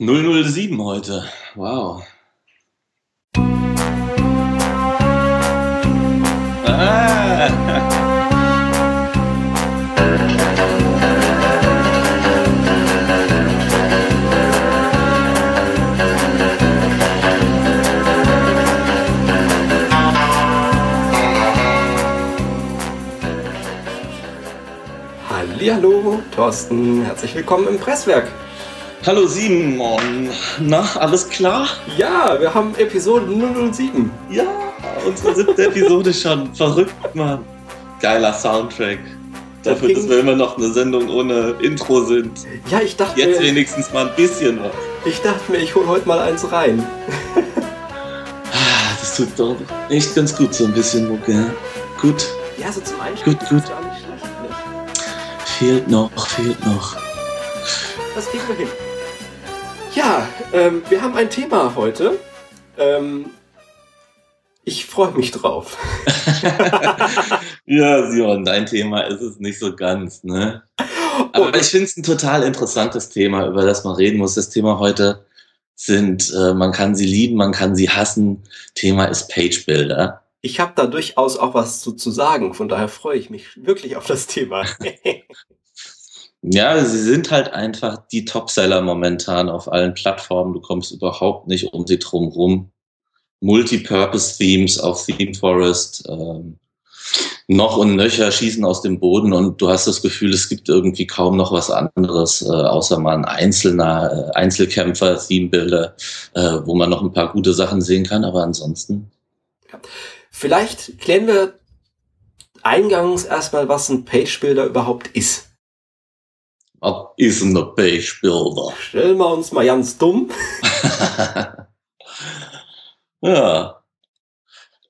007 heute. Wow. Ah. Hallo, Thorsten, herzlich willkommen im Presswerk. Hallo Simon, na, alles klar? Ja, wir haben Episode 007. Ja, unsere siebte Episode schon. Verrückt, Mann. Geiler Soundtrack. Dafür, dass wir immer noch eine Sendung ohne Intro sind. Ja, ich dachte Jetzt mir, wenigstens mal ein bisschen was. Ich dachte mir, ich hole heute mal eins rein. Ah, das tut doch echt ganz gut, so ein bisschen Mucke. Gut. Ja, so zum Einstieg. Gut, gut fehlt noch, fehlt noch. Das kriegen wir hin. Ja, ähm, wir haben ein Thema heute. Ähm, ich freue mich drauf. ja, Simon, dein Thema ist es nicht so ganz, ne? Aber oh. ich finde es ein total interessantes Thema, über das man reden muss. Das Thema heute sind, äh, man kann sie lieben, man kann sie hassen. Thema ist Page Builder. Ich habe da durchaus auch was zu, zu sagen, von daher freue ich mich wirklich auf das Thema. Ja, sie sind halt einfach die Topseller momentan auf allen Plattformen. Du kommst überhaupt nicht um sie drum rum. Multipurpose-Themes auf Theme Forest. Ähm, noch und nöcher schießen aus dem Boden und du hast das Gefühl, es gibt irgendwie kaum noch was anderes, äh, außer mal ein einzelner äh, Einzelkämpfer, Theme-Builder, äh, wo man noch ein paar gute Sachen sehen kann, aber ansonsten. Ja. Vielleicht klären wir eingangs erstmal, was ein Page-Builder überhaupt ist. Was ist ein Page-Builder? Stellen wir uns mal ganz dumm. ja.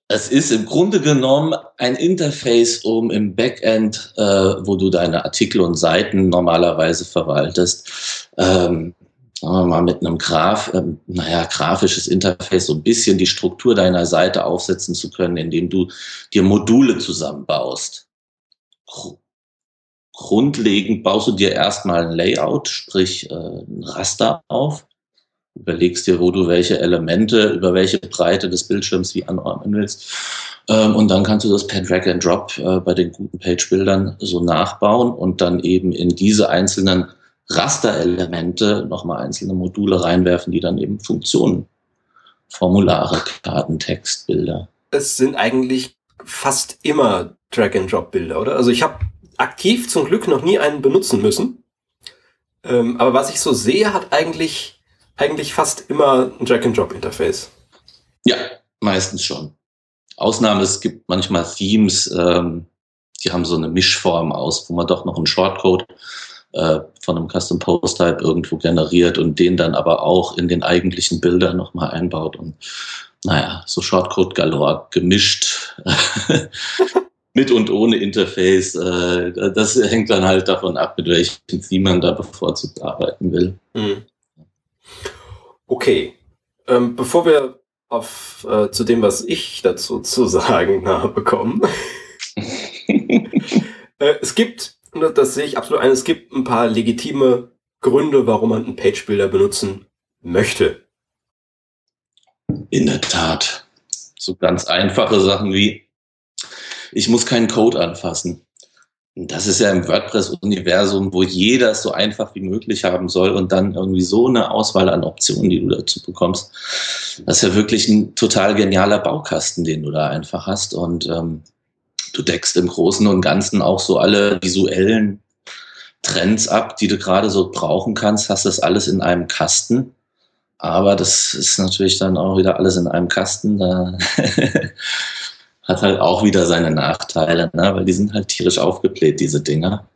Es ist im Grunde genommen ein Interface, um im Backend, äh, wo du deine Artikel und Seiten normalerweise verwaltest, ähm, sagen wir mal mit einem Graf, ähm, naja, grafisches Interface so ein bisschen die Struktur deiner Seite aufsetzen zu können, indem du dir Module zusammenbaust grundlegend baust du dir erstmal ein Layout, sprich äh, ein Raster auf, überlegst dir, wo du welche Elemente über welche Breite des Bildschirms wie anordnen willst. Ähm, und dann kannst du das per Drag and Drop äh, bei den guten Page-Bildern so nachbauen und dann eben in diese einzelnen Rasterelemente nochmal einzelne Module reinwerfen, die dann eben Funktionen, Formulare, Karten, Text, Bilder. Es sind eigentlich fast immer Drag-and-Drop-Bilder, oder? Also ich habe aktiv zum Glück noch nie einen benutzen müssen. Ähm, aber was ich so sehe, hat eigentlich, eigentlich fast immer ein Drag-and-Drop-Interface. Ja, meistens schon. Ausnahme, es gibt manchmal Themes, ähm, die haben so eine Mischform aus, wo man doch noch einen Shortcode äh, von einem Custom Post Type irgendwo generiert und den dann aber auch in den eigentlichen Bildern nochmal einbaut und naja, so Shortcode galore gemischt. mit und ohne Interface. Äh, das hängt dann halt davon ab, mit welchem Theme man da bevorzugt arbeiten will. Mhm. Okay. Ähm, bevor wir auf, äh, zu dem, was ich dazu zu sagen habe, kommen. äh, es gibt, das sehe ich absolut ein, es gibt ein paar legitime Gründe, warum man einen Page-Builder benutzen möchte. In der Tat. So ganz einfache Sachen wie ich muss keinen Code anfassen. Das ist ja im WordPress-Universum, wo jeder es so einfach wie möglich haben soll und dann irgendwie so eine Auswahl an Optionen, die du dazu bekommst. Das ist ja wirklich ein total genialer Baukasten, den du da einfach hast. Und ähm, du deckst im Großen und Ganzen auch so alle visuellen Trends ab, die du gerade so brauchen kannst, hast das alles in einem Kasten. Aber das ist natürlich dann auch wieder alles in einem Kasten. Da hat halt auch wieder seine Nachteile, ne? weil die sind halt tierisch aufgebläht, diese Dinger.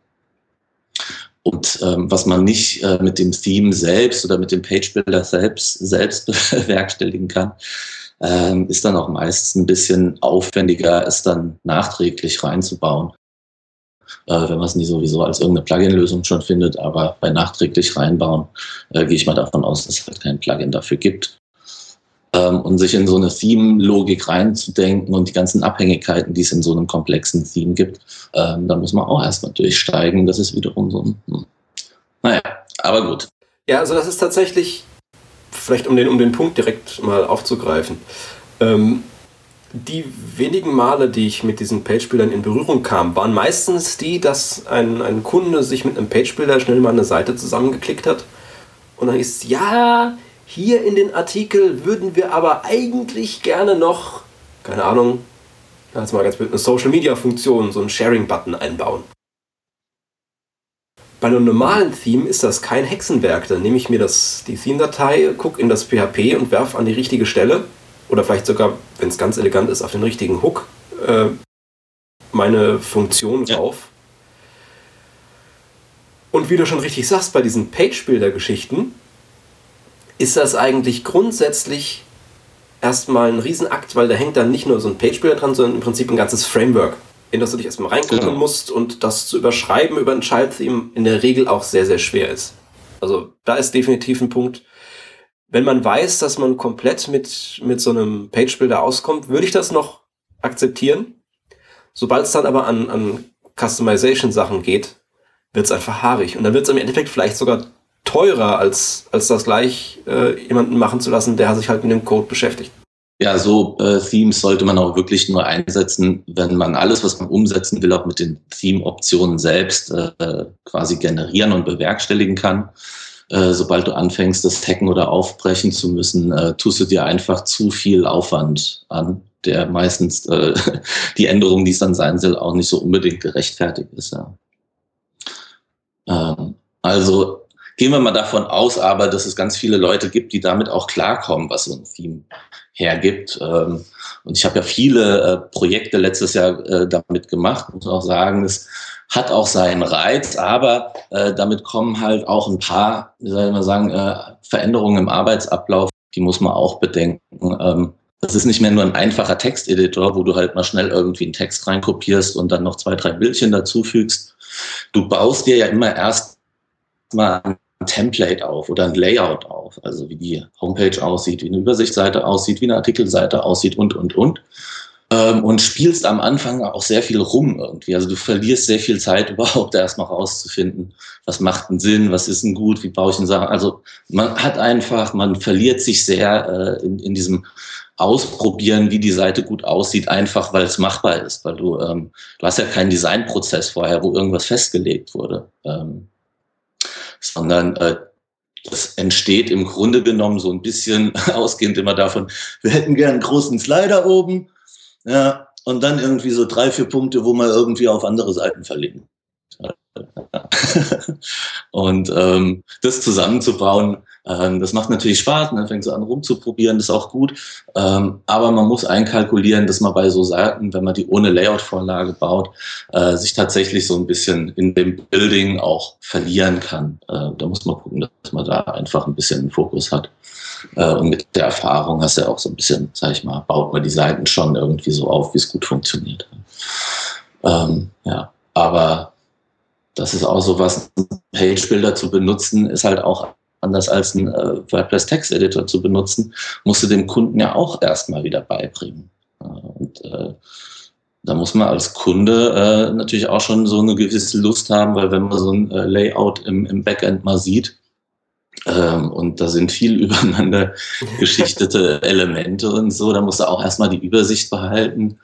Und ähm, was man nicht äh, mit dem Theme selbst oder mit dem Page-Builder selbst, selbst bewerkstelligen kann, ähm, ist dann auch meistens ein bisschen aufwendiger, es dann nachträglich reinzubauen. Äh, wenn man es nicht sowieso als irgendeine Plugin-Lösung schon findet, aber bei nachträglich reinbauen äh, gehe ich mal davon aus, dass es halt kein Plugin dafür gibt ähm, und sich in so eine Theme-Logik reinzudenken und die ganzen Abhängigkeiten, die es in so einem komplexen Theme gibt, ähm, da muss man auch erstmal durchsteigen. Das ist wiederum so ein, hm. naja, aber gut. Ja, also das ist tatsächlich vielleicht um den, um den Punkt direkt mal aufzugreifen. Ähm, die wenigen Male, die ich mit diesen Page-Bildern in Berührung kam, waren meistens die, dass ein, ein Kunde sich mit einem Page-Bilder schnell mal eine Seite zusammengeklickt hat und dann ist, ja, hier in den Artikel würden wir aber eigentlich gerne noch, keine Ahnung, jetzt mal ganz blöd, eine Social-Media-Funktion, so einen Sharing-Button einbauen. Bei einem normalen Theme ist das kein Hexenwerk. Dann nehme ich mir das, die Theme-Datei, gucke in das PHP und werfe an die richtige Stelle oder vielleicht sogar, wenn es ganz elegant ist, auf den richtigen Hook äh, meine Funktion ja. drauf. Und wie du schon richtig sagst, bei diesen Page-Builder-Geschichten ist das eigentlich grundsätzlich erstmal ein Riesenakt, weil da hängt dann nicht nur so ein Page-Builder dran, sondern im Prinzip ein ganzes Framework, in das du dich erstmal reingucken genau. musst und das zu überschreiben über ein Child-Theme in der Regel auch sehr, sehr schwer ist. Also da ist definitiv ein Punkt, wenn man weiß, dass man komplett mit, mit so einem Page-Builder auskommt, würde ich das noch akzeptieren. Sobald es dann aber an, an Customization-Sachen geht, wird es einfach haarig. Und dann wird es im Endeffekt vielleicht sogar teurer, als, als das gleich äh, jemanden machen zu lassen, der sich halt mit dem Code beschäftigt. Ja, so äh, Themes sollte man auch wirklich nur einsetzen, wenn man alles, was man umsetzen will, auch mit den Theme-Optionen selbst äh, quasi generieren und bewerkstelligen kann. Äh, sobald du anfängst, das hacken oder aufbrechen zu müssen, äh, tust du dir einfach zu viel Aufwand an, der meistens äh, die Änderung, die es dann sein soll, auch nicht so unbedingt gerechtfertigt ist. Ja. Ähm, also gehen wir mal davon aus, aber dass es ganz viele Leute gibt, die damit auch klarkommen, was so ein Theme hergibt. Ähm, und ich habe ja viele äh, Projekte letztes Jahr äh, damit gemacht, muss auch sagen, es hat auch seinen Reiz, aber äh, damit kommen halt auch ein paar, wie soll ich mal sagen, äh, Veränderungen im Arbeitsablauf, die muss man auch bedenken. Ähm, das ist nicht mehr nur ein einfacher Texteditor, wo du halt mal schnell irgendwie einen Text reinkopierst und dann noch zwei, drei Bildchen dazufügst. Du baust dir ja immer erst mal Template auf oder ein Layout auf, also wie die Homepage aussieht, wie eine Übersichtsseite aussieht, wie eine Artikelseite aussieht und, und, und ähm, und spielst am Anfang auch sehr viel rum irgendwie. Also du verlierst sehr viel Zeit überhaupt erstmal rauszufinden, was macht einen Sinn, was ist denn gut, wie baue ich eine Sache. Also man hat einfach, man verliert sich sehr äh, in, in diesem Ausprobieren, wie die Seite gut aussieht, einfach weil es machbar ist, weil du, ähm, du hast ja keinen Designprozess vorher, wo irgendwas festgelegt wurde, ähm, sondern äh, das entsteht im Grunde genommen so ein bisschen ausgehend immer davon, wir hätten gern einen großen Slider oben, ja, und dann irgendwie so drei, vier Punkte, wo man irgendwie auf andere Seiten verlinken. und ähm, das zusammenzubauen, ähm, das macht natürlich Spaß dann fängt es an rumzuprobieren, das ist auch gut. Ähm, aber man muss einkalkulieren, dass man bei so Seiten, wenn man die ohne Layout-Vorlage baut, äh, sich tatsächlich so ein bisschen in dem Building auch verlieren kann. Äh, da muss man gucken, dass man da einfach ein bisschen einen Fokus hat. Äh, und mit der Erfahrung hast du ja auch so ein bisschen, sag ich mal, baut man die Seiten schon irgendwie so auf, wie es gut funktioniert. Ähm, ja, aber das ist auch so was, Page-Builder zu benutzen, ist halt auch anders als ein äh, WordPress-Text-Editor zu benutzen, musst du dem Kunden ja auch erstmal wieder beibringen. Und äh, da muss man als Kunde äh, natürlich auch schon so eine gewisse Lust haben, weil wenn man so ein äh, Layout im, im Backend mal sieht, ähm, und da sind viel übereinander geschichtete Elemente und so. Da musst du auch erstmal die Übersicht behalten.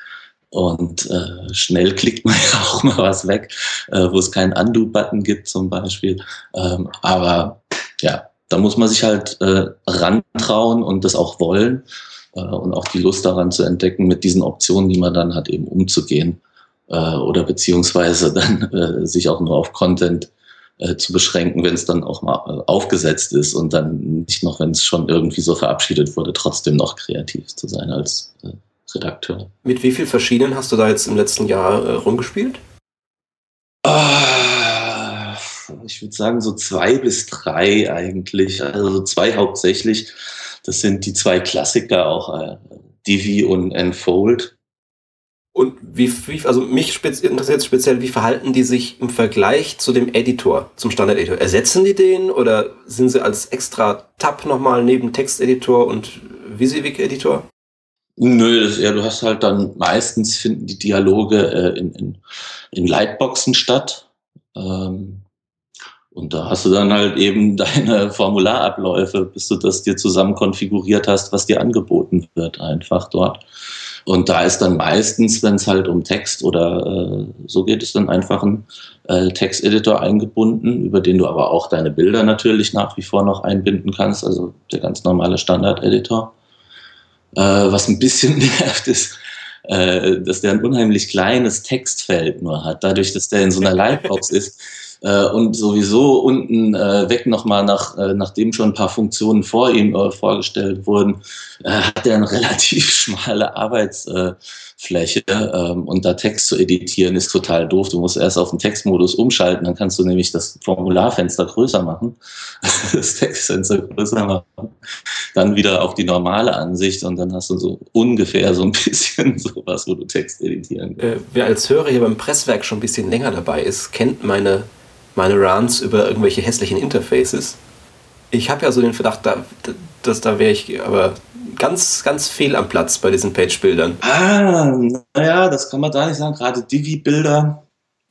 Und äh, schnell klickt man ja auch mal was weg, äh, wo es keinen Undo-Button gibt zum Beispiel. Ähm, aber ja, da muss man sich halt äh, rantrauen und das auch wollen äh, und auch die Lust daran zu entdecken, mit diesen Optionen, die man dann hat, eben umzugehen. Äh, oder beziehungsweise dann äh, sich auch nur auf Content äh, zu beschränken, wenn es dann auch mal äh, aufgesetzt ist und dann nicht noch, wenn es schon irgendwie so verabschiedet wurde, trotzdem noch kreativ zu sein als äh, Redakteur. Mit wie vielen verschiedenen hast du da jetzt im letzten Jahr äh, rumgespielt? Ah, ich würde sagen so zwei bis drei eigentlich, also zwei hauptsächlich. Das sind die zwei Klassiker auch, äh, Divi und Enfold. Und wie, wie also mich interessiert speziell, wie verhalten die sich im Vergleich zu dem Editor, zum Standard-Editor? Ersetzen die den oder sind sie als extra Tab nochmal neben Texteditor und Visivik-Editor? Nö, das, ja, du hast halt dann meistens finden die Dialoge äh, in, in, in Lightboxen statt. Ähm, Und da hast du dann halt eben deine Formularabläufe, bis du das dir zusammen konfiguriert hast, was dir angeboten wird, einfach dort. Und da ist dann meistens, wenn es halt um Text oder äh, so geht, ist dann einfach ein äh, Texteditor eingebunden, über den du aber auch deine Bilder natürlich nach wie vor noch einbinden kannst, also der ganz normale Standard-Editor. Äh, was ein bisschen nervt ist, äh, dass der ein unheimlich kleines Textfeld nur hat, dadurch, dass der in so einer Lightbox ist äh, und sowieso unten äh, weg nochmal, nach, äh, nachdem schon ein paar Funktionen vor ihm äh, vorgestellt wurden, äh, hat er eine relativ schmale Arbeitsfläche ähm, und da Text zu editieren ist total doof. Du musst erst auf den Textmodus umschalten, dann kannst du nämlich das Formularfenster größer machen, das Textfenster größer machen, dann wieder auf die normale Ansicht und dann hast du so ungefähr so ein bisschen sowas, wo du Text editieren kannst. Äh, wer als Hörer hier beim Presswerk schon ein bisschen länger dabei ist, kennt meine meine Runs über irgendwelche hässlichen Interfaces. Ich habe ja so den Verdacht, da, dass da wäre ich aber ganz, ganz fehl am Platz bei diesen Page-Bildern. Ah, naja, das kann man da nicht sagen. Gerade Divi-Bilder.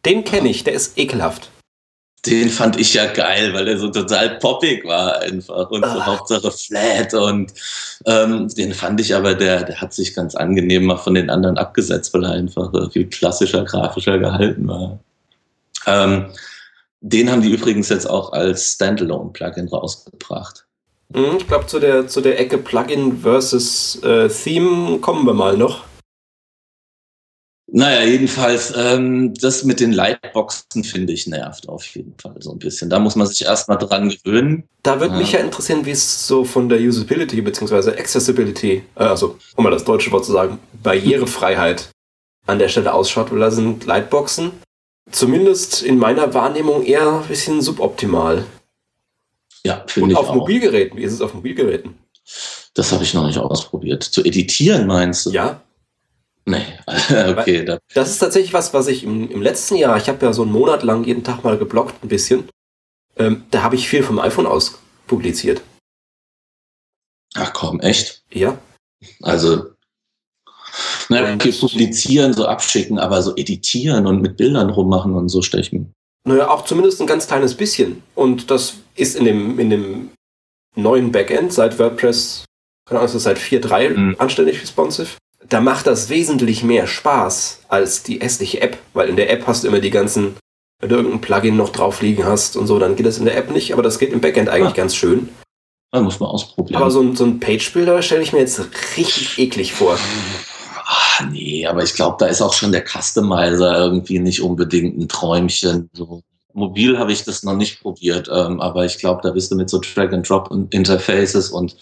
Den kenne ich, der ist ekelhaft. Den fand ich ja geil, weil der so total poppig war einfach und so ah. Hauptsache flat und ähm, den fand ich aber, der, der hat sich ganz angenehm mal von den anderen abgesetzt, weil er einfach viel klassischer, grafischer gehalten war. Ähm, den haben die übrigens jetzt auch als Standalone-Plugin rausgebracht. Mhm, ich glaube, zu der, zu der Ecke Plugin versus äh, Theme kommen wir mal noch. Naja, jedenfalls, ähm, das mit den Lightboxen finde ich nervt auf jeden Fall so ein bisschen. Da muss man sich erstmal dran gewöhnen. Da würde ja. mich ja interessieren, wie es so von der Usability bzw. Accessibility, äh, also um mal das deutsche Wort zu sagen, Barrierefreiheit an der Stelle ausschaut, weil da sind Lightboxen zumindest in meiner Wahrnehmung eher ein bisschen suboptimal. Ja, finde ich. Und auf auch. Mobilgeräten, wie ist es auf Mobilgeräten? Das habe ich noch nicht ausprobiert. Zu editieren meinst du? Ja. Nee, okay. Da. Das ist tatsächlich was, was ich im, im letzten Jahr, ich habe ja so einen Monat lang jeden Tag mal geblockt, ein bisschen. Ähm, da habe ich viel vom iPhone aus publiziert. Ach komm, echt? Ja. Also naja, okay, publizieren, so abschicken, aber so editieren und mit Bildern rummachen und so stechen. Naja, auch zumindest ein ganz kleines bisschen. Und das ist in dem, in dem neuen Backend seit WordPress, keine Ahnung, seit 4.3 mhm. anständig responsive. Da macht das wesentlich mehr Spaß als die hässliche App, weil in der App hast du immer die ganzen, wenn du irgendein Plugin noch drauf liegen hast und so, dann geht das in der App nicht, aber das geht im Backend eigentlich ah. ganz schön. Das muss man ausprobieren. Aber so ein, so ein Page-Builder stelle ich mir jetzt richtig eklig vor. Ach, nee, aber ich glaube, da ist auch schon der Customizer irgendwie nicht unbedingt ein Träumchen. So. Mobil habe ich das noch nicht probiert, ähm, aber ich glaube, da bist du mit so Drag-and-Drop-Interfaces und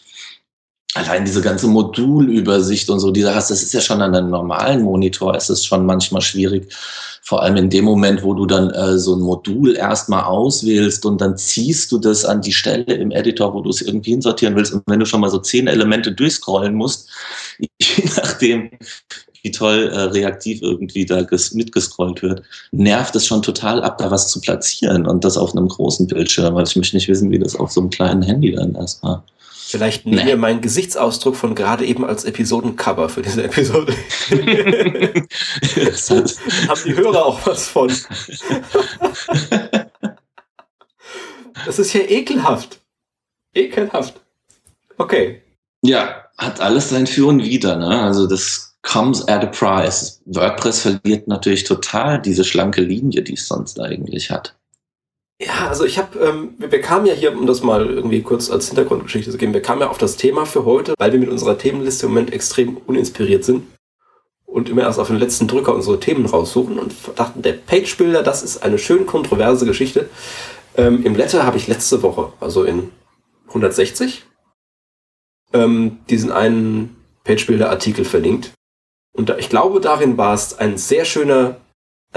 allein diese ganze Modulübersicht und so, die du hast, das ist ja schon an einem normalen Monitor, es ist schon manchmal schwierig. Vor allem in dem Moment, wo du dann äh, so ein Modul erstmal auswählst und dann ziehst du das an die Stelle im Editor, wo du es irgendwie hinsortieren willst. Und wenn du schon mal so zehn Elemente durchscrollen musst, je nachdem, wie toll äh, reaktiv irgendwie da mitgescrollt wird, nervt es schon total ab, da was zu platzieren und das auf einem großen Bildschirm, weil ich möchte nicht wissen, wie das auf so einem kleinen Handy dann erstmal Vielleicht nehmen nee. wir meinen Gesichtsausdruck von gerade eben als Episodencover für diese Episode. Haben die Hörer auch was von. das ist ja ekelhaft. Ekelhaft. Okay. Ja, hat alles sein Für und Wider. Ne? Also das comes at a price. WordPress verliert natürlich total diese schlanke Linie, die es sonst eigentlich hat. Ja, also ich habe, ähm, wir kamen ja hier, um das mal irgendwie kurz als Hintergrundgeschichte zu geben, wir kamen ja auf das Thema für heute, weil wir mit unserer Themenliste im Moment extrem uninspiriert sind und immer erst auf den letzten Drücker unsere Themen raussuchen und dachten, der Page Builder, das ist eine schön kontroverse Geschichte. Ähm, Im Letter habe ich letzte Woche, also in 160, ähm, diesen einen Page Builder Artikel verlinkt. Und da, ich glaube, darin war es ein sehr schöner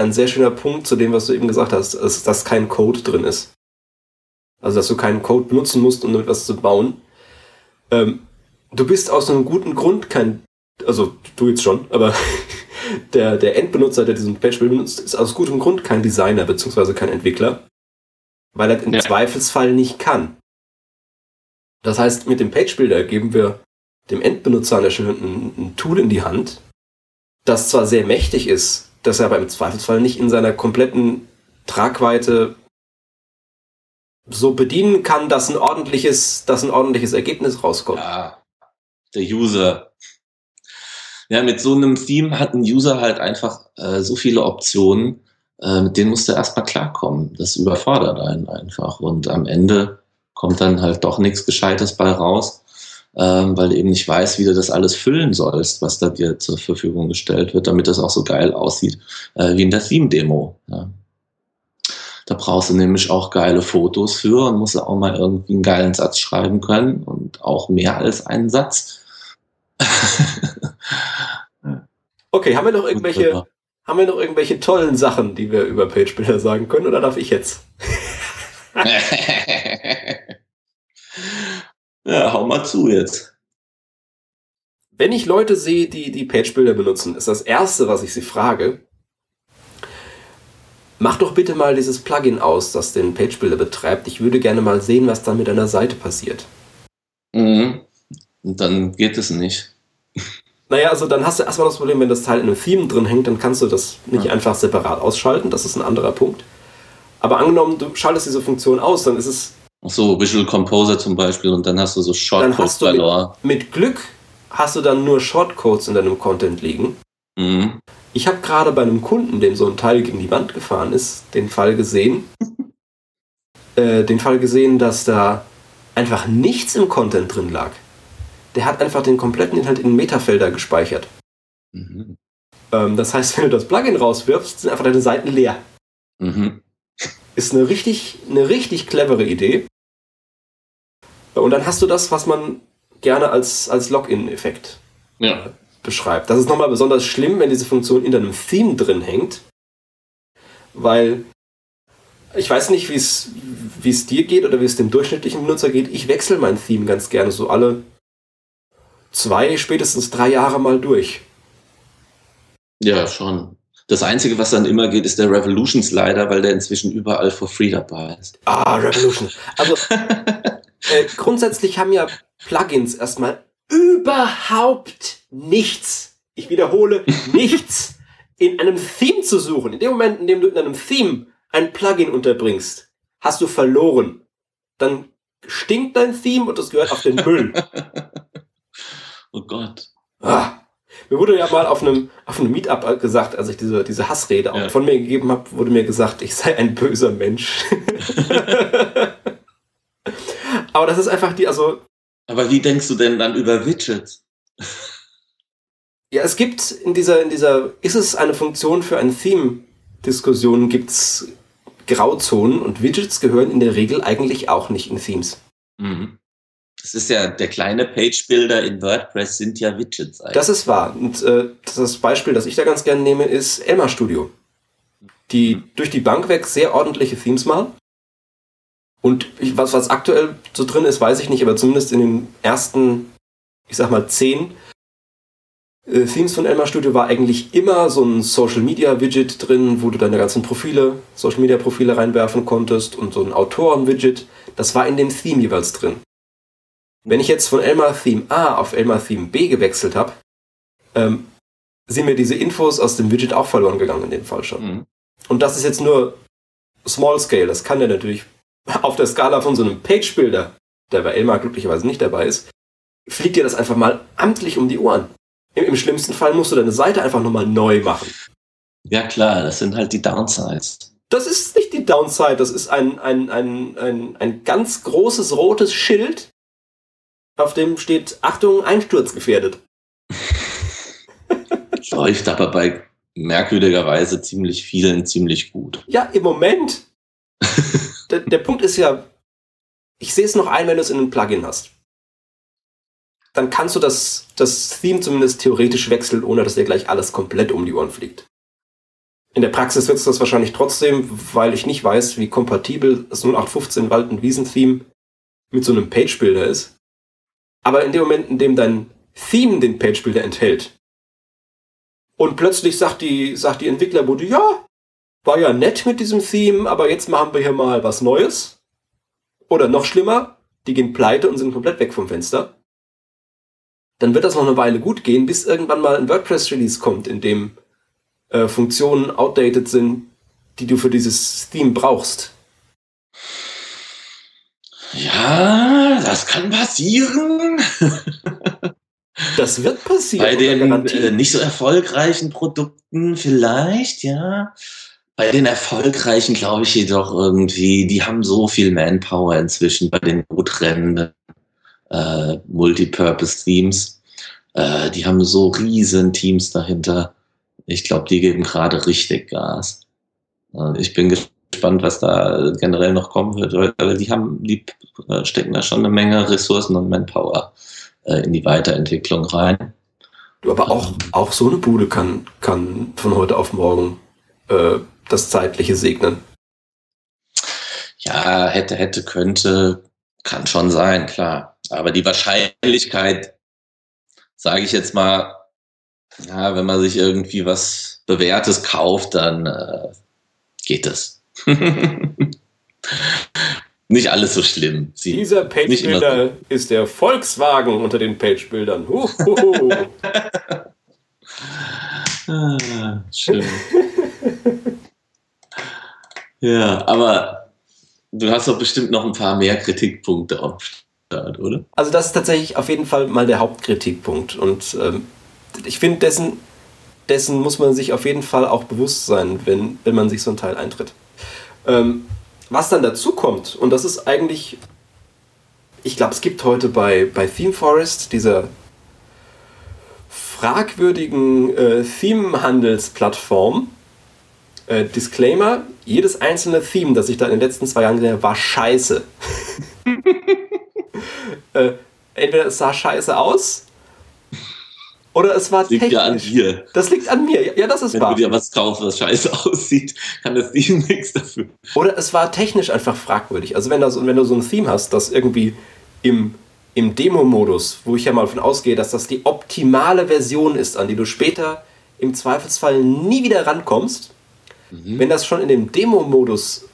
ein sehr schöner Punkt zu dem, was du eben gesagt hast, ist, dass kein Code drin ist. Also, dass du keinen Code benutzen musst, um etwas zu bauen. Ähm, du bist aus einem guten Grund kein, also du jetzt schon, aber der, der Endbenutzer, der diesen Page benutzt, ist aus gutem Grund kein Designer bzw. kein Entwickler, weil er im ja. Zweifelsfall nicht kann. Das heißt, mit dem Page Builder geben wir dem Endbenutzer an der Stelle ein, ein Tool in die Hand, das zwar sehr mächtig ist, dass er aber im Zweifelsfall nicht in seiner kompletten Tragweite so bedienen kann, dass ein ordentliches, dass ein ordentliches Ergebnis rauskommt. Ja, der User. Ja, mit so einem Theme hat ein User halt einfach äh, so viele Optionen, äh, mit denen musst du erstmal klarkommen. Das überfordert einen einfach. Und am Ende kommt dann halt doch nichts Gescheites bei raus, ähm, weil du eben nicht weißt, wie du das alles füllen sollst, was da dir zur Verfügung gestellt wird, damit das auch so geil aussieht äh, wie in der Theme-Demo. Ja. Da brauchst du nämlich auch geile Fotos für und musst auch mal irgendwie einen geilen Satz schreiben können und auch mehr als einen Satz. okay, haben wir noch irgendwelche, haben wir noch irgendwelche tollen Sachen, die wir über Page-Bilder sagen können, oder darf ich jetzt? ja, hau mal zu jetzt. Wenn ich Leute sehe, die die Page-Bilder benutzen, ist das erste, was ich sie frage, mach doch bitte mal dieses Plugin aus, das den Page-Builder betreibt. Ich würde gerne mal sehen, was da mit deiner Seite passiert. Mhm. Und dann geht es nicht. Naja, also dann hast du erstmal das Problem, wenn das Teil in einem Theme drin hängt, dann kannst du das nicht ja. einfach separat ausschalten. Das ist ein anderer Punkt. Aber angenommen, du schaltest diese Funktion aus, dann ist es. So, Visual Composer zum Beispiel und dann hast du so Shortcodes verloren. Mit, mit Glück hast du dann nur Shortcodes in deinem Content liegen. Mhm. Ich habe gerade bei einem Kunden, dem so ein Teil gegen die Wand gefahren ist, den Fall gesehen, äh, den Fall gesehen, dass da einfach nichts im Content drin lag. Der hat einfach den kompletten Inhalt in Metafelder gespeichert. Mhm. Ähm, das heißt, wenn du das Plugin rauswirfst, sind einfach deine Seiten leer. Mhm. Ist eine richtig, eine richtig clevere Idee. Und dann hast du das, was man gerne als, als Login-Effekt ja beschreibt. Das ist nochmal besonders schlimm, wenn diese Funktion in deinem Theme drin hängt, weil ich weiß nicht, wie es dir geht oder wie es dem durchschnittlichen Benutzer geht. Ich wechsle mein Theme ganz gerne so alle zwei, spätestens drei Jahre mal durch. Ja, schon. Das Einzige, was dann immer geht, ist der Revolution Slider, weil der inzwischen überall for free dabei ist. Ah, Revolution. Also äh, grundsätzlich haben ja Plugins erstmal überhaupt nichts, ich wiederhole, nichts in einem Theme zu suchen. In dem Moment, in dem du in einem Theme ein Plugin unterbringst, hast du verloren. Dann stinkt dein Theme und es gehört auf den Müll. oh Gott. Ah, mir wurde ja mal auf einem, auf einem Meetup gesagt, als ich diese, diese Hassrede ja. von mir gegeben habe, wurde mir gesagt, ich sei ein böser Mensch. Aber das ist einfach die, also aber wie denkst du denn dann über Widgets? Ja, es gibt in dieser, in dieser, ist es eine Funktion für ein Theme-Diskussion, gibt es Grauzonen und Widgets gehören in der Regel eigentlich auch nicht in Themes. Mhm. Das ist ja, der kleine Page-Builder in WordPress sind ja Widgets eigentlich. Das ist wahr. Und äh, das Beispiel, das ich da ganz gerne nehme, ist Elmar Studio. Die mhm. durch die Bank weg sehr ordentliche Themes machen. Und ich, was, was aktuell so drin ist, weiß ich nicht, aber zumindest in den ersten, ich sag mal, zehn äh, Themes von Elmar Studio war eigentlich immer so ein Social Media Widget drin, wo du deine ganzen Profile, Social Media Profile reinwerfen konntest und so ein Autoren Widget. Das war in dem Theme jeweils drin. Wenn ich jetzt von Elmar Theme A auf Elmar Theme B gewechselt habe, ähm, sind mir diese Infos aus dem Widget auch verloren gegangen in dem Fall schon. Mhm. Und das ist jetzt nur Small Scale. Das kann ja natürlich auf der Skala von so einem Page-Builder, der bei Elmar glücklicherweise nicht dabei ist, fliegt dir das einfach mal amtlich um die Ohren. Im, Im, schlimmsten Fall musst du deine Seite einfach nochmal neu machen. Ja klar, das sind halt die Downsides. Das ist nicht die Downside, das ist ein, ein, ein, ein, ein ganz großes rotes Schild, auf dem steht Achtung, einsturzgefährdet. Läuft aber bei merkwürdigerweise ziemlich vielen ziemlich gut. Ja, im Moment. der, der Punkt ist ja, ich sehe es noch ein, wenn du es in einem Plugin hast. Dann kannst du das, das Theme zumindest theoretisch wechseln, ohne dass dir gleich alles komplett um die Ohren fliegt. In der Praxis wird es das wahrscheinlich trotzdem, weil ich nicht weiß, wie kompatibel das 0815 Wald- und Wiesen-Theme mit so einem Page-Builder ist. Aber in dem Moment, in dem dein Theme den Page-Builder enthält und plötzlich sagt die, sagt die Entwicklerbude, ja, war ja nett mit diesem Theme, aber jetzt machen wir hier mal was Neues. Oder noch schlimmer, die gehen pleite und sind komplett weg vom Fenster. Dann wird das noch eine Weile gut gehen, bis irgendwann mal ein WordPress-Release kommt, in dem äh, Funktionen outdated sind, die du für dieses Theme brauchst. Ja, das kann passieren. Das wird passieren. Bei den äh, nicht so erfolgreichen Produkten vielleicht, ja. Bei den erfolgreichen glaube ich jedoch irgendwie, die haben so viel Manpower inzwischen bei den gut rennenden äh, Multipurpose-Teams. Äh, die haben so riesen Teams dahinter. Ich glaube, die geben gerade richtig Gas. ich bin gespannt, was da generell noch kommen wird, weil die haben, die äh, stecken da schon eine Menge Ressourcen und Manpower äh, in die Weiterentwicklung rein. Aber auch, auch so eine Bude kann, kann von heute auf morgen äh, das Zeitliche segnen. Ja, hätte, hätte, könnte, kann schon sein, klar. Aber die Wahrscheinlichkeit, sage ich jetzt mal, ja, wenn man sich irgendwie was Bewährtes kauft, dann äh, geht es. nicht alles so schlimm. Sie Dieser Page-Builder so. ist der Volkswagen unter den Page-Bildern. ah, schön. ja, aber du hast doch bestimmt noch ein paar mehr Kritikpunkte auf Start, oder? Also das ist tatsächlich auf jeden Fall mal der Hauptkritikpunkt. Und ähm, ich finde, dessen, dessen muss man sich auf jeden Fall auch bewusst sein, wenn, wenn man sich so ein Teil eintritt. Ähm, was dann dazu kommt, und das ist eigentlich, ich glaube, es gibt heute bei, bei Theme Forest dieser fragwürdigen äh, Theme-Handelsplattform, äh, Disclaimer, jedes einzelne Theme, das ich da in den letzten zwei Jahren gesehen habe, war scheiße. äh, entweder es sah scheiße aus oder es war das liegt technisch. ja an dir. Das liegt an mir. Ja, das ist Wenn wahr. Wenn du dir was kaufst, was scheiße aussieht, kann das Team nichts dafür. Oder es war technisch einfach fragwürdig. Also wenn, das, wenn du so ein Theme hast, das irgendwie im, im Demo-Modus, wo ich ja mal davon ausgehe, dass das die optimale Version ist, an die du später im Zweifelsfall nie wieder rankommst, mhm. wenn das schon in dem Demo-Modus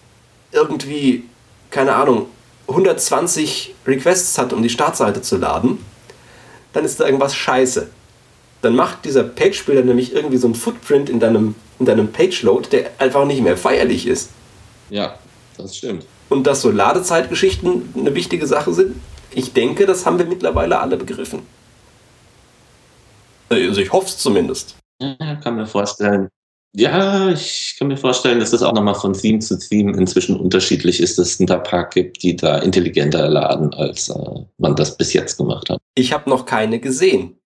irgendwie, keine Ahnung, 120 Requests hat, um die Startseite zu laden, dann ist da irgendwas scheiße dann macht dieser Page-Builder nämlich irgendwie so ein Footprint in deinem, in deinem Page-Load, der einfach nicht mehr feierlich ist. Ja, das stimmt. Und dass so Ladezeitgeschichten eine wichtige Sache sind, ich denke, das haben wir mittlerweile alle begriffen. Also ich hoffe es zumindest. Ja, kann mir vorstellen. Ja, ich kann mir vorstellen, dass das auch nochmal von Theme zu Theme inzwischen unterschiedlich ist, dass es ein paar gibt, die da intelligenter laden, als äh, man das bis jetzt gemacht hat. Ich habe noch keine gesehen.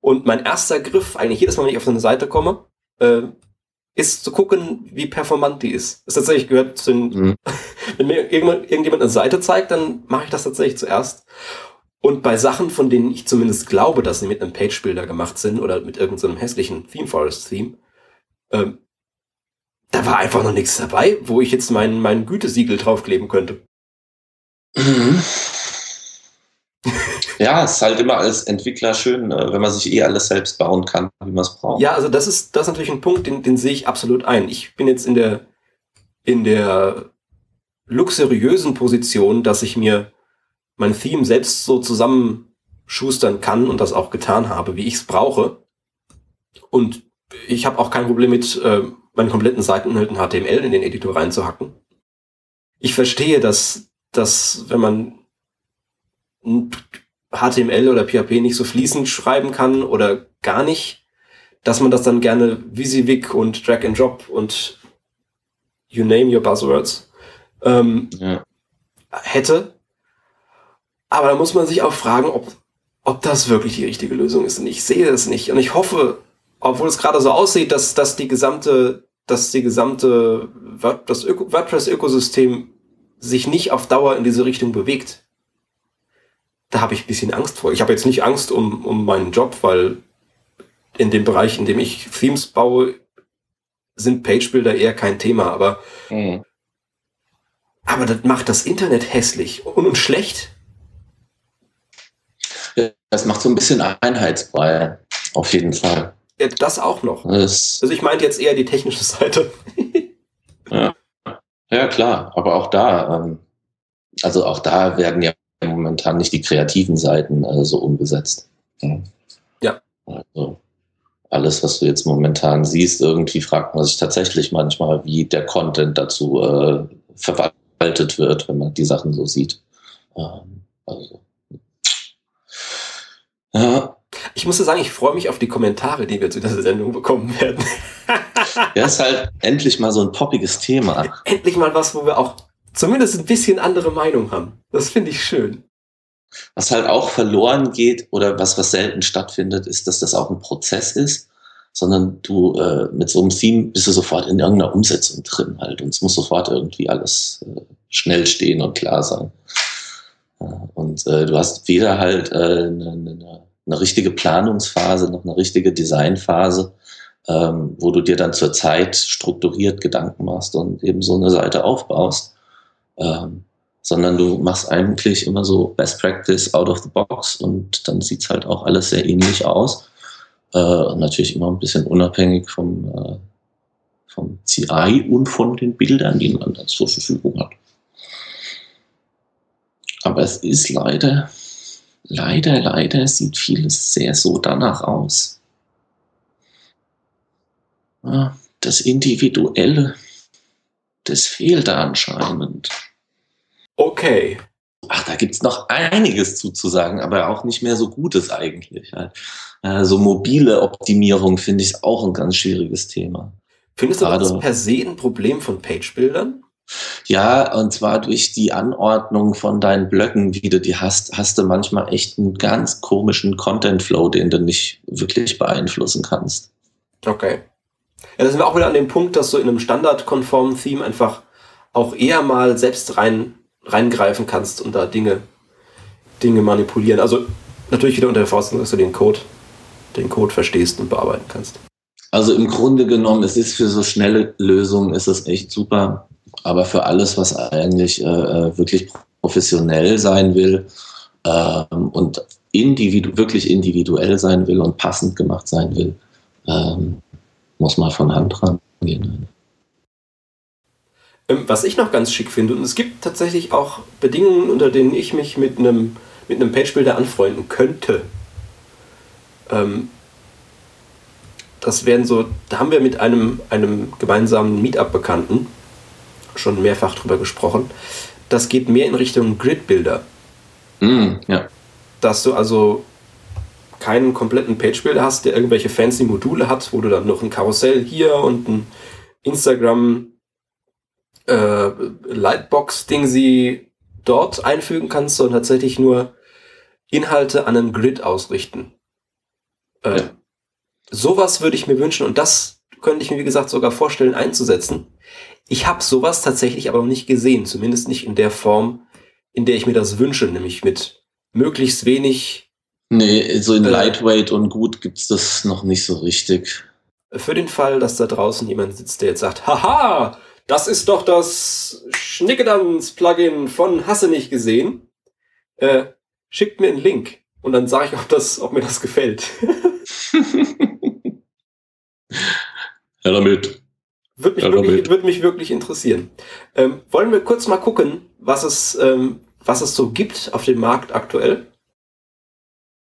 Und mein erster Griff, eigentlich jedes Mal, wenn ich auf so eine Seite komme, äh, ist zu gucken, wie performant die ist. Das tatsächlich gehört zu den, mhm. wenn mir irgendjemand eine Seite zeigt, dann mache ich das tatsächlich zuerst. Und bei Sachen, von denen ich zumindest glaube, dass sie mit einem Page-Builder gemacht sind oder mit irgendeinem so hässlichen Theme Forest-Theme, ähm, da war einfach noch nichts dabei, wo ich jetzt mein, mein Gütesiegel draufkleben könnte. Mhm. Ja, es ist halt immer als Entwickler schön, äh, wenn man sich eh alles selbst bauen kann, wie man es braucht. Ja, also das ist, das ist natürlich ein Punkt, den, den sehe ich absolut ein. Ich bin jetzt in der, in der luxuriösen Position, dass ich mir mein Theme selbst so zusammenschustern kann und das auch getan habe, wie ich es brauche. Und ich habe auch kein Problem mit, äh, meinen kompletten Seiteninhalten HTML in den Editor reinzuhacken. Ich verstehe, dass, dass wenn man HTML oder PHP nicht so fließend schreiben kann oder gar nicht, dass man das dann gerne Visivik und Drag and Drop und you name your buzzwords ähm, ja. hätte. Aber da muss man sich auch fragen, ob, ob das wirklich die richtige Lösung ist. Und ich sehe es nicht. Und ich hoffe, obwohl es gerade so aussieht, dass, dass die gesamte, dass die gesamte das WordPress-Ökosystem sich nicht auf Dauer in diese Richtung bewegt da habe ich ein bisschen Angst vor. Ich habe jetzt nicht Angst um, um meinen Job, weil in dem Bereich, in dem ich Themes baue, sind Page-Builder eher kein Thema, aber, mhm. aber das macht das Internet hässlich und, und schlecht. Das macht so ein bisschen Einheitsbrei, auf jeden Fall. Ja, das auch noch. Das also ich meinte jetzt eher die technische Seite. ja. ja, klar, aber auch da, ähm, also auch da werden ja momentan nicht die kreativen Seiten äh, so umgesetzt. Ja. ja. Also alles, was du jetzt momentan siehst, irgendwie fragt man sich tatsächlich manchmal, wie der Content dazu äh, verwaltet wird, wenn man die Sachen so sieht. Ähm, also, ja. Ich muss sagen, ich freue mich auf die Kommentare, die wir zu dieser Sendung bekommen werden. ja, ist halt endlich mal so ein poppiges Thema. Endlich mal was, wo wir auch zumindest ein bisschen andere Meinung haben. Das finde ich schön. Was halt auch verloren geht oder was, was selten stattfindet, ist, dass das auch ein Prozess ist, sondern du äh, mit so einem Theme bist du sofort in irgendeiner Umsetzung drin halt und es muss sofort irgendwie alles äh, schnell stehen und klar sein. Und äh, du hast weder halt eine, äh, eine, ne, eine richtige Planungsphase noch eine richtige Designphase, ähm, wo du dir dann zur Zeit strukturiert Gedanken machst und eben so eine Seite aufbaust. Ähm, sondern du machst eigentlich immer so Best Practice out of the box und dann sieht es halt auch alles sehr ähnlich aus. Äh, natürlich immer ein bisschen unabhängig vom, äh, vom CI und von den Bildern, die man dann zur Verfügung hat. Aber es ist leider, leider, leider sieht vieles sehr so danach aus. Ja, das Individuelle, das fehlt da anscheinend. Okay. Ach, da gibt's noch einiges zuzusagen, aber auch nicht mehr so Gutes eigentlich. So mobile Optimierung finde ich auch ein ganz schwieriges Thema. Findest du das per se ein Problem von Page-Bildern? Ja, und zwar durch die Anordnung von deinen Blöcken, wie du die hast, hast du manchmal echt einen ganz komischen Content-Flow, den du nicht wirklich beeinflussen kannst. Okay. Ja, da sind wir auch wieder an dem Punkt, dass du in einem standardkonformen Theme einfach auch eher mal selbst rein reingreifen kannst und da Dinge, Dinge manipulieren. Also natürlich wieder unter der Voraussetzung, dass du den Code, den Code verstehst und bearbeiten kannst. Also im Grunde genommen, es ist für so schnelle Lösungen ist es echt super, aber für alles, was eigentlich äh, äh wirklich professionell sein will ähm, und individu wirklich individuell sein will und passend gemacht sein will, ähm, muss man von Hand rangehen. Ähm, was ich noch ganz schick finde, und es gibt tatsächlich auch Bedingungen, unter denen ich mich mit einem, mit einem Page-Builder anfreunden könnte. Ähm, das wären so, da haben wir mit einem, einem gemeinsamen Meetup-Bekannten schon mehrfach drüber gesprochen. Das geht mehr in Richtung Grid-Builder. Mm, ja. Dass du also keinen kompletten Page-Builder hast, der irgendwelche fancy Module hat, wo du dann noch ein Karussell hier und ein Instagram äh, Lightbox-Ding sie dort einfügen kannst, sondern tatsächlich nur Inhalte an einem Grid ausrichten. Äh, ja. Sowas würde ich mir wünschen und das könnte ich mir, wie gesagt, sogar vorstellen einzusetzen. Ich habe sowas tatsächlich aber noch nicht gesehen, zumindest nicht in der Form, in der ich mir das wünsche, nämlich mit möglichst wenig. Nee, so in äh, Lightweight und gut gibt's das noch nicht so richtig. Für den Fall, dass da draußen jemand sitzt, der jetzt sagt, haha, das ist doch das Schnickedans-Plugin von Hasse nicht gesehen. Äh, schickt mir einen Link und dann sage ich, ob, das, ob mir das gefällt. ja, damit. Würde mich, ja, wirklich, würde mich wirklich interessieren. Ähm, wollen wir kurz mal gucken, was es, ähm, was es so gibt auf dem Markt aktuell?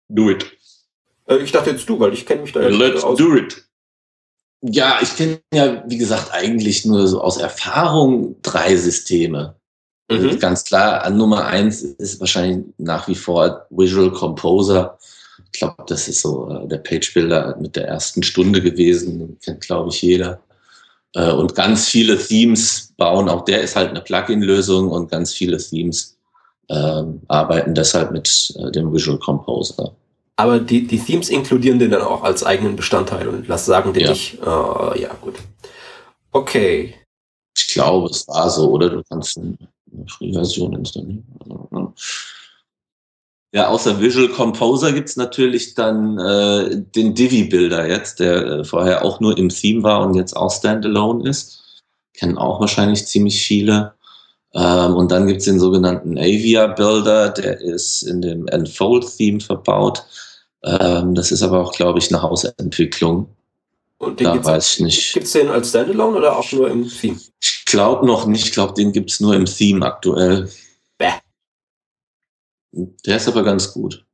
Do it. Äh, ich dachte jetzt du, weil ich kenne mich da ja Let's aus. do it. Ja, ich kenne ja, wie gesagt, eigentlich nur so aus Erfahrung drei Systeme. Also mhm. ganz klar, an Nummer eins ist wahrscheinlich nach wie vor Visual Composer. Ich glaube, das ist so äh, der Page Builder mit der ersten Stunde gewesen. Den kennt, glaube ich, jeder. Äh, und ganz viele Themes bauen, auch der ist halt eine Plugin-Lösung und ganz viele Themes ähm, arbeiten deshalb mit äh, dem Visual Composer. Aber die, die Themes inkludieren den dann auch als eigenen Bestandteil und lass sagen den ja. nicht. Uh, ja, gut. Okay. Ich glaube, es war so, oder? Du kannst eine Free-Version installieren. Ja, außer Visual Composer gibt's natürlich dann äh, den Divi-Builder jetzt, der äh, vorher auch nur im Theme war und jetzt auch Standalone ist. Kennen auch wahrscheinlich ziemlich viele. Ähm, und dann gibt's den sogenannten Avia Builder, der ist in dem Enfold-Theme verbaut. Ähm, das ist aber auch, glaube ich, eine Hausentwicklung. Und den da weiß ich nicht. Gibt es den als Standalone oder auch nur im Theme? Ich glaube noch nicht. Ich glaube, den gibt es nur im Theme aktuell. Der ist aber ganz gut.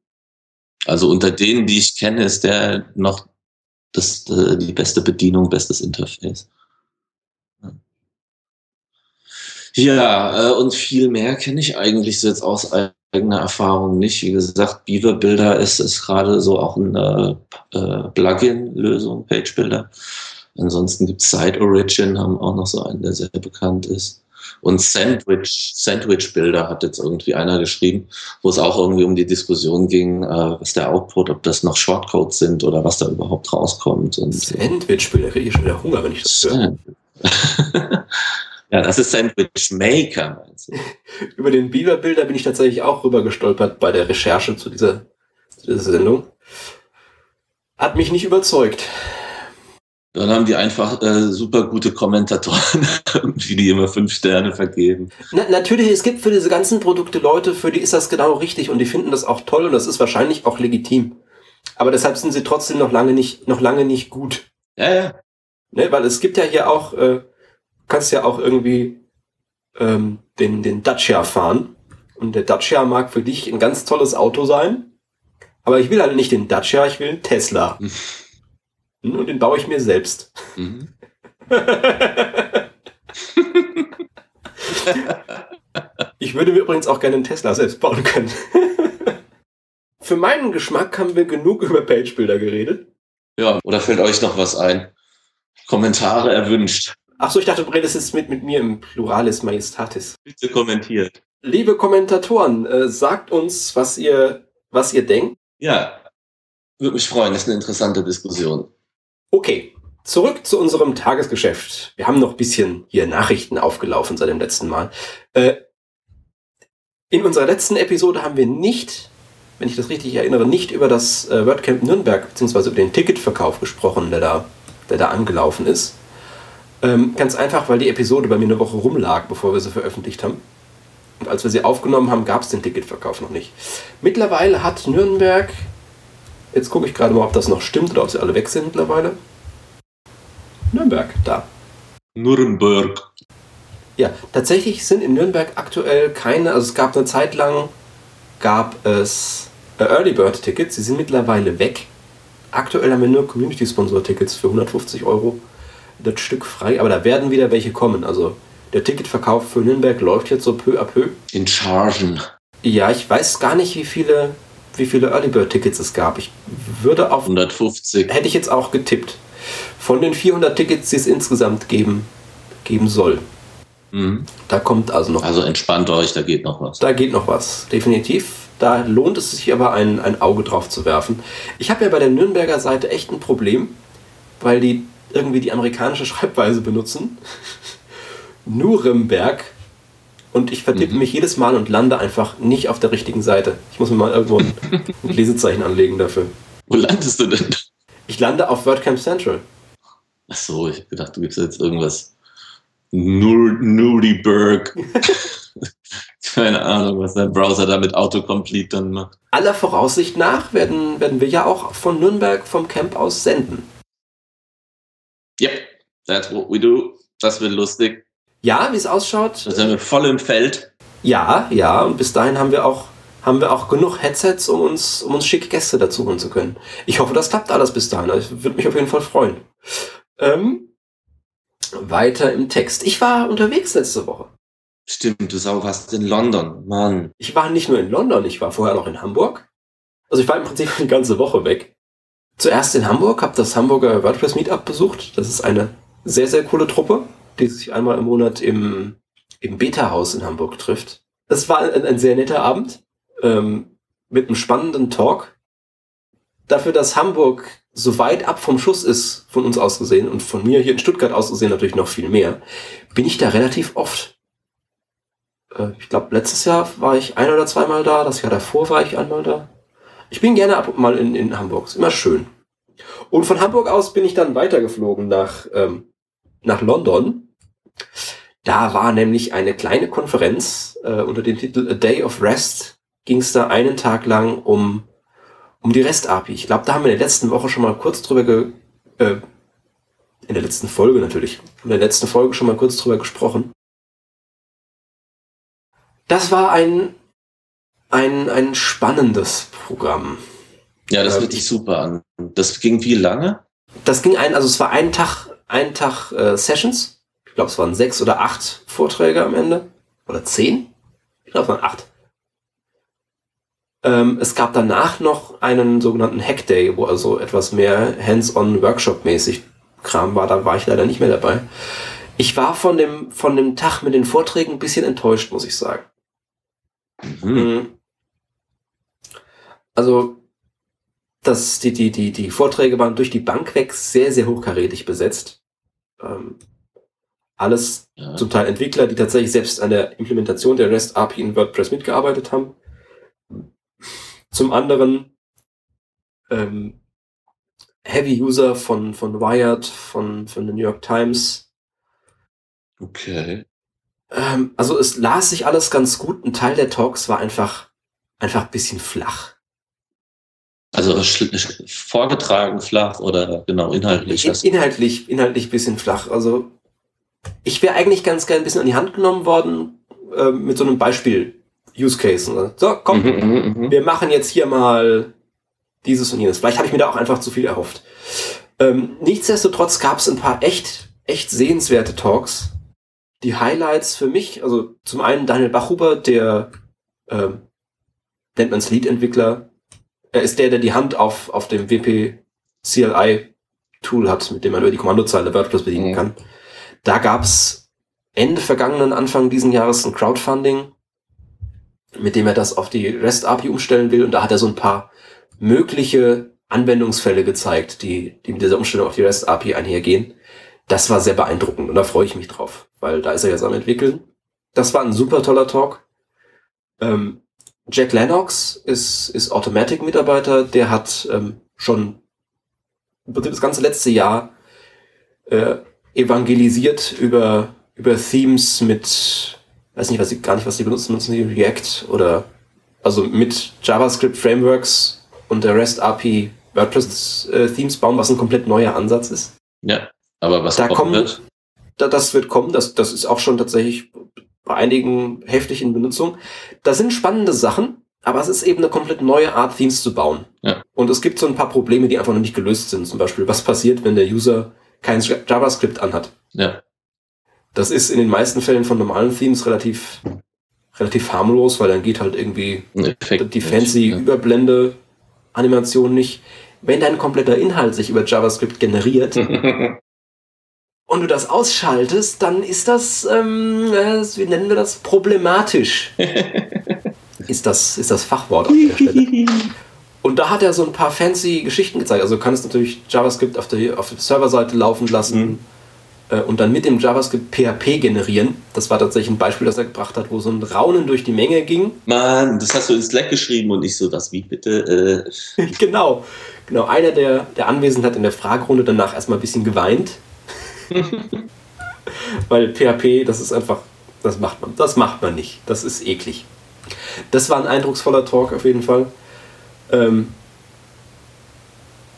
Also unter denen, die ich kenne, ist der noch das, äh, die beste Bedienung, bestes Interface. Ja, äh, und viel mehr kenne ich eigentlich so jetzt aus eigener Erfahrung nicht. Wie gesagt, Beaver Builder ist, ist gerade so auch eine äh, Plugin-Lösung, Page Builder. Ansonsten gibt es Site Origin, haben auch noch so einen, der sehr bekannt ist. Und Sandwich, Sandwich Builder hat jetzt irgendwie einer geschrieben, wo es auch irgendwie um die Diskussion ging, äh, was der Output, ob das noch Shortcodes sind oder was da überhaupt rauskommt. Und, Sandwich Builder, kriege ich schon wieder Hunger, wenn ich das höre. ja, das ist Sandwich Maker, meinst du? Über den Beaver Builder bin ich tatsächlich auch rüber gestolpert bei der Recherche zu dieser, zu dieser Sendung. Hat mich nicht überzeugt. Dann haben die einfach äh, super gute Kommentatoren, die die immer fünf Sterne vergeben. Na, natürlich, es gibt für diese ganzen Produkte Leute, für die ist das genau richtig und die finden das auch toll und das ist wahrscheinlich auch legitim. Aber deshalb sind sie trotzdem noch lange nicht, noch lange nicht gut. Ja, ja. Ne, weil es gibt ja hier auch, äh, kannst ja auch irgendwie ähm, den, den Dacia fahren. Und der Dacia mag für dich ein ganz tolles Auto sein. Aber ich will halt nicht den Dacia, ich will einen Tesla. Und den baue ich mir selbst. Mhm. ich würde mir übrigens auch gerne einen Tesla selbst bauen können. Für meinen Geschmack haben wir genug über Page-Bilder geredet. Ja, oder fällt euch noch was ein? Kommentare erwünscht. Ach so, ich dachte, du redest jetzt mit, mit mir im Pluralis Majestatis. Bitte kommentiert. Liebe Kommentatoren, äh, sagt uns, was ihr, was ihr denkt. Ja, würde mich freuen. Das ist eine interessante Diskussion. Okay, zurück zu unserem Tagesgeschäft. Wir haben noch bisschen hier Nachrichten aufgelaufen seit dem letzten Mal. Äh, in unserer letzten Episode haben wir nicht, wenn ich das richtig erinnere, nicht über das äh, WordCamp Nürnberg beziehungsweise über den Ticketverkauf gesprochen, der da, der da angelaufen ist. Ähm, ganz einfach, weil die Episode bei mir eine Woche rumlag, bevor wir sie veröffentlicht haben. Und als wir sie aufgenommen haben, gab es den Ticketverkauf noch nicht. Mittlerweile hat Nürnberg Jetzt gucke ich gerade mal, ob das noch stimmt oder ob sie alle weg sind mittlerweile. Nürnberg, da. Nürnberg. Ja, tatsächlich sind in Nürnberg aktuell keine, also es gab eine Zeit lang, gab es äh, Early Bird Tickets, sie sind mittlerweile weg. Aktuell haben wir nur Community Sponsor Tickets für 150 Euro das Stück frei, aber da werden wieder welche kommen. Also der Ticketverkauf für Nürnberg läuft jetzt so peu à peu. In Chargen. Ja, ich weiß gar nicht, wie viele wie viele Early Bird Tickets es gab. Ich würde auf 150. Hätte ich jetzt auch getippt. Von den 400 Tickets, die es insgesamt geben, geben soll. Mhm. Da kommt also noch. Also entspannt euch, da geht noch was. Da geht noch was, definitiv. Da lohnt es sich aber ein, ein Auge drauf zu werfen. Ich habe ja bei der Nürnberger Seite echt ein Problem, weil die irgendwie die amerikanische Schreibweise benutzen. Nuremberg und ich vertippe mhm. mich jedes Mal und lande einfach nicht auf der richtigen Seite. Ich muss mir mal irgendwo ein, ein Lesezeichen anlegen dafür. Wo landest du denn? Ich lande auf WordCamp Central. Ach so, ich hab gedacht, du gibst jetzt irgendwas. Nur Nuriburg. Keine Ahnung, was dein Browser da mit Autocomplete dann macht. Aller Voraussicht nach werden, werden wir ja auch von Nürnberg vom Camp aus senden. Yep, that's what we do. Das wird lustig. Ja, wie es ausschaut. Da sind wir voll im Feld. Ja, ja, und bis dahin haben wir auch, haben wir auch genug Headsets, um uns, um uns schicke Gäste dazu holen zu können. Ich hoffe, das klappt alles bis dahin. Ich würde mich auf jeden Fall freuen. Ähm, weiter im Text. Ich war unterwegs letzte Woche. Stimmt, du Sau warst in London, Mann. Ich war nicht nur in London, ich war vorher noch in Hamburg. Also ich war im Prinzip die ganze Woche weg. Zuerst in Hamburg, habe das Hamburger WordPress Meetup besucht. Das ist eine sehr, sehr coole Truppe die sich einmal im Monat im, im Beta-Haus in Hamburg trifft. Es war ein, ein sehr netter Abend ähm, mit einem spannenden Talk. Dafür, dass Hamburg so weit ab vom Schuss ist, von uns aus gesehen und von mir hier in Stuttgart aus gesehen natürlich noch viel mehr, bin ich da relativ oft. Äh, ich glaube, letztes Jahr war ich ein oder zweimal da, das Jahr davor war ich einmal da. Ich bin gerne ab und mal in, in Hamburg, ist immer schön. Und von Hamburg aus bin ich dann weitergeflogen nach, ähm, nach London da war nämlich eine kleine Konferenz äh, unter dem Titel A Day of Rest. Ging es da einen Tag lang um, um die REST-API. Ich glaube, da haben wir in der letzten Woche schon mal kurz drüber ge, äh, in der letzten Folge natürlich, in der letzten Folge schon mal kurz drüber gesprochen. Das war ein, ein, ein spannendes Programm. Ja, das hört sich super an. Das ging wie lange? Das ging ein, also es war ein Tag, ein Tag äh, Sessions glaube, es waren sechs oder acht Vorträge am Ende. Oder zehn? Ich glaube, es waren acht. Ähm, es gab danach noch einen sogenannten Hack Day, wo also etwas mehr Hands-on Workshop-mäßig Kram war. Da war ich leider nicht mehr dabei. Ich war von dem, von dem Tag mit den Vorträgen ein bisschen enttäuscht, muss ich sagen. Mhm. mhm. Also, das, die, die, die, die Vorträge waren durch die Bank weg sehr, sehr hochkarätig besetzt. Ähm, alles ja. zum Teil Entwickler, die tatsächlich selbst an der Implementation der REST API in WordPress mitgearbeitet haben. Zum anderen ähm, Heavy User von, von Wired, von, von the New York Times. Okay. Ähm, also es las sich alles ganz gut. Ein Teil der Talks war einfach, einfach ein bisschen flach. Also vorgetragen flach oder genau inhaltlich? In, inhaltlich, inhaltlich bisschen flach. Also ich wäre eigentlich ganz gerne ein bisschen an die Hand genommen worden äh, mit so einem Beispiel Use Case. So, komm, mhm, mhm, mhm, wir machen jetzt hier mal dieses und jenes. Vielleicht habe ich mir da auch einfach zu viel erhofft. Ähm, nichtsdestotrotz gab es ein paar echt, echt sehenswerte Talks. Die Highlights für mich, also zum einen Daniel Bachhuber, der ähm, nennt man es Lead-Entwickler. Er ist der, der die Hand auf, auf dem WP CLI Tool hat, mit dem man über die Kommandozeile WordPress bedienen mhm. kann. Da gab's Ende vergangenen, Anfang diesen Jahres ein Crowdfunding, mit dem er das auf die REST API umstellen will. Und da hat er so ein paar mögliche Anwendungsfälle gezeigt, die, die mit dieser Umstellung auf die REST API einhergehen. Das war sehr beeindruckend und da freue ich mich drauf, weil da ist er jetzt am entwickeln. Das war ein super toller Talk. Ähm, Jack Lennox ist, ist Automatic-Mitarbeiter, der hat ähm, schon das ganze letzte Jahr äh, evangelisiert über, über Themes mit, weiß nicht, was sie, gar nicht, was sie benutzen, benutzen sie React oder, also mit JavaScript Frameworks und der REST API WordPress äh, Themes bauen, was ein komplett neuer Ansatz ist. Ja, aber was da kommen wird? Da, das wird kommen, das, das ist auch schon tatsächlich bei einigen heftig in Benutzung. Da sind spannende Sachen, aber es ist eben eine komplett neue Art, Themes zu bauen. Ja. Und es gibt so ein paar Probleme, die einfach noch nicht gelöst sind. Zum Beispiel, was passiert, wenn der User kein JavaScript anhat. Ja. Das ist in den meisten Fällen von normalen Themes relativ, relativ harmlos, weil dann geht halt irgendwie die fancy ja. Überblende Animation nicht. Wenn dein kompletter Inhalt sich über JavaScript generiert und du das ausschaltest, dann ist das, ähm, wie nennen wir das, problematisch. ist das, ist das Fachwort an der Stelle. Und da hat er so ein paar fancy Geschichten gezeigt. Also du kannst natürlich JavaScript auf der, auf der Serverseite laufen lassen mhm. äh, und dann mit dem JavaScript PHP generieren. Das war tatsächlich ein Beispiel, das er gebracht hat, wo so ein Raunen durch die Menge ging. Mann, das hast du in Slack geschrieben und nicht so, das wie bitte? Äh. genau. Genau, einer der, der Anwesenden hat in der Fragerunde danach erstmal ein bisschen geweint. Weil PHP, das ist einfach, das macht man, das macht man nicht. Das ist eklig. Das war ein eindrucksvoller Talk auf jeden Fall. Ähm,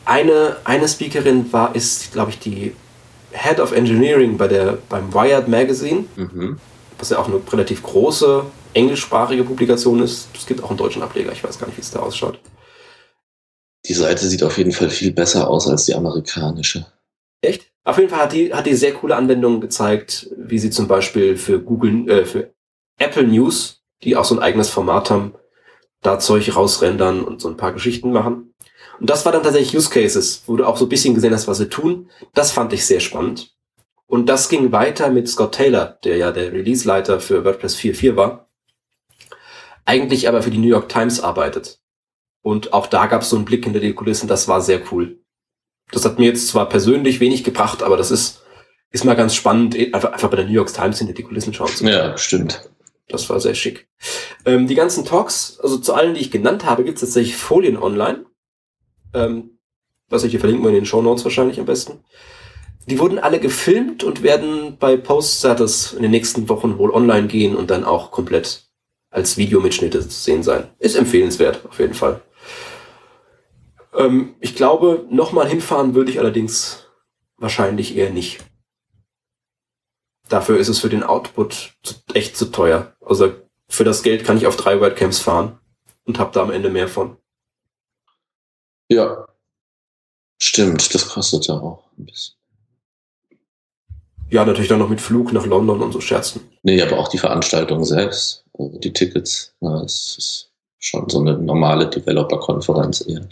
eine, eine Speakerin war, ist, glaube ich, die Head of Engineering bei der, beim Wired Magazine, mhm. was ja auch eine relativ große englischsprachige Publikation ist. Es gibt auch einen deutschen Ableger, ich weiß gar nicht, wie es da ausschaut. Die Seite sieht auf jeden Fall viel besser aus als die amerikanische. Echt? Auf jeden Fall hat die, hat die sehr coole Anwendungen gezeigt, wie sie zum Beispiel für Google, äh, für Apple News, die auch so ein eigenes Format haben, da Zeug rausrendern und so ein paar Geschichten machen. Und das war dann tatsächlich Use Cases, wo du auch so ein bisschen gesehen hast, was sie tun. Das fand ich sehr spannend. Und das ging weiter mit Scott Taylor, der ja der Release-Leiter für WordPress 4.4 war. Eigentlich aber für die New York Times arbeitet. Und auch da gab es so einen Blick hinter die Kulissen, das war sehr cool. Das hat mir jetzt zwar persönlich wenig gebracht, aber das ist, ist mal ganz spannend, einfach, einfach bei der New York Times hinter die Kulissen schauen zu können. Ja, stimmt. Das war sehr schick. Ähm, die ganzen Talks, also zu allen, die ich genannt habe, gibt es tatsächlich Folien online. Ähm, was ich hier verlinken wir in den Show Notes wahrscheinlich am besten. Die wurden alle gefilmt und werden bei Post-Status in den nächsten Wochen wohl online gehen und dann auch komplett als Videomitschnitte zu sehen sein. Ist empfehlenswert, auf jeden Fall. Ähm, ich glaube, nochmal hinfahren würde ich allerdings wahrscheinlich eher nicht. Dafür ist es für den Output echt zu teuer. Also für das Geld kann ich auf drei Webcams fahren und habe da am Ende mehr von. Ja, stimmt, das kostet ja auch ein bisschen. Ja, natürlich dann noch mit Flug nach London und so scherzen. Nee, aber auch die Veranstaltung selbst, also die Tickets, ja, es ist schon so eine normale Developer-Konferenz eher.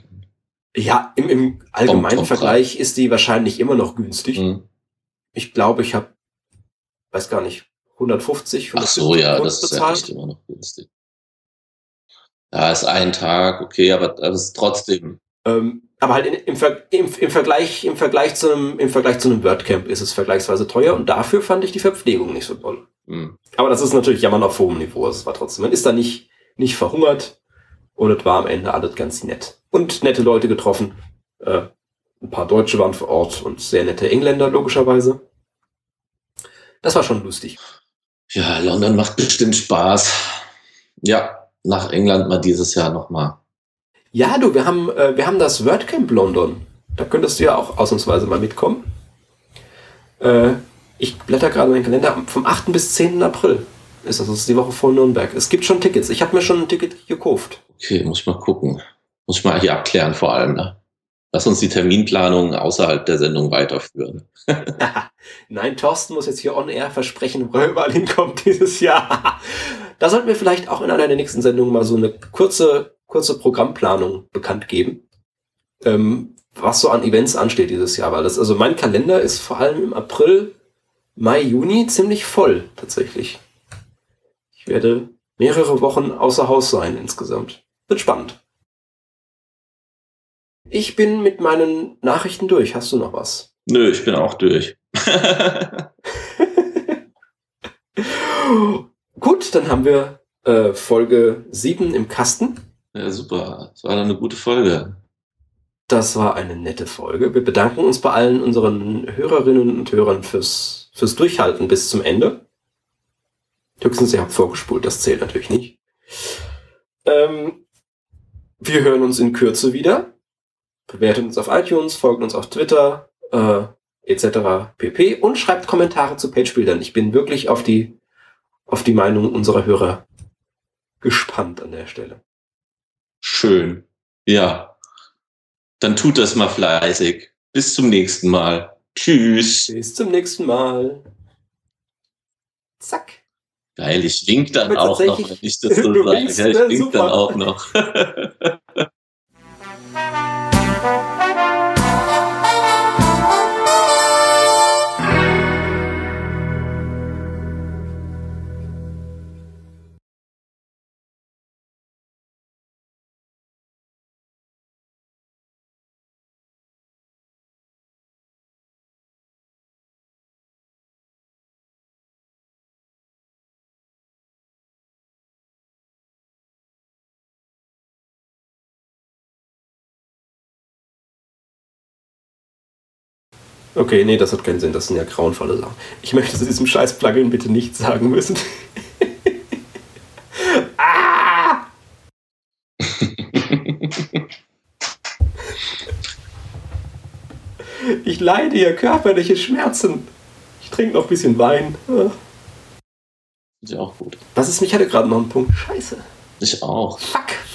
Ja, im, im allgemeinen Tom, Tom Vergleich ist die wahrscheinlich immer noch günstig. Mhm. Ich glaube, ich habe, weiß gar nicht, 150, 150 Ach so, ja, das bezahlt. ist ja echt immer noch günstig. Ja, ist ein Tag, okay, aber das ist trotzdem. Ähm, aber halt in, im, im, im, Vergleich, im Vergleich zu einem, im Vergleich zu einem WordCamp ist es vergleichsweise teuer und dafür fand ich die Verpflegung nicht so toll. Mhm. Aber das ist natürlich jammern auf hohem Niveau. Es war trotzdem, man ist da nicht, nicht verhungert und es war am Ende alles ganz nett. Und nette Leute getroffen. Äh, ein paar Deutsche waren vor Ort und sehr nette Engländer, logischerweise. Das war schon lustig. Ja, London macht bestimmt Spaß. Ja, nach England mal dieses Jahr nochmal. Ja, du, wir haben, äh, wir haben das WordCamp London. Da könntest du ja auch ausnahmsweise mal mitkommen. Äh, ich blätter gerade meinen Kalender. Vom 8. bis 10. April ist das. Das ist die Woche vor Nürnberg. Es gibt schon Tickets. Ich habe mir schon ein Ticket gekauft. Okay, muss ich mal gucken. Muss ich mal hier abklären vor allem. Ne? Lass uns die Terminplanung außerhalb der Sendung weiterführen. Nein, Thorsten muss jetzt hier on air versprechen, wo er überall hinkommt dieses Jahr. da sollten wir vielleicht auch in einer der nächsten Sendungen mal so eine kurze kurze Programmplanung bekannt geben, ähm, was so an Events ansteht dieses Jahr, weil das, also mein Kalender ist vor allem im April, Mai, Juni ziemlich voll tatsächlich. Ich werde mehrere Wochen außer Haus sein insgesamt. Wird spannend. Ich bin mit meinen Nachrichten durch. Hast du noch was? Nö, ich bin auch durch. Gut, dann haben wir äh, Folge 7 im Kasten. Ja, super. Das war eine gute Folge. Das war eine nette Folge. Wir bedanken uns bei allen unseren Hörerinnen und Hörern fürs, fürs Durchhalten bis zum Ende. Höchstens, ihr habt vorgespult, das zählt natürlich nicht. Ähm, wir hören uns in Kürze wieder. Bewertet uns auf iTunes, folgt uns auf Twitter, äh, etc. pp. Und schreibt Kommentare zu Pagebildern. Ich bin wirklich auf die, auf die Meinung unserer Hörer gespannt an der Stelle. Schön. Ja. Dann tut das mal fleißig. Bis zum nächsten Mal. Tschüss. Bis zum nächsten Mal. Zack. Geil, ich wink dann auch noch, wenn ich das so sage. ich ne? wink dann auch noch. Okay, nee, das hat keinen Sinn. Das sind ja grauenvolle Sachen. Ich möchte zu diesem scheiß Plugin bitte nichts sagen müssen. ah! ich leide hier körperliche Schmerzen. Ich trinke noch ein bisschen Wein. Ist ja auch gut. Was ist, mich hatte gerade noch einen Punkt. Scheiße. Ich auch. Fuck, fuck.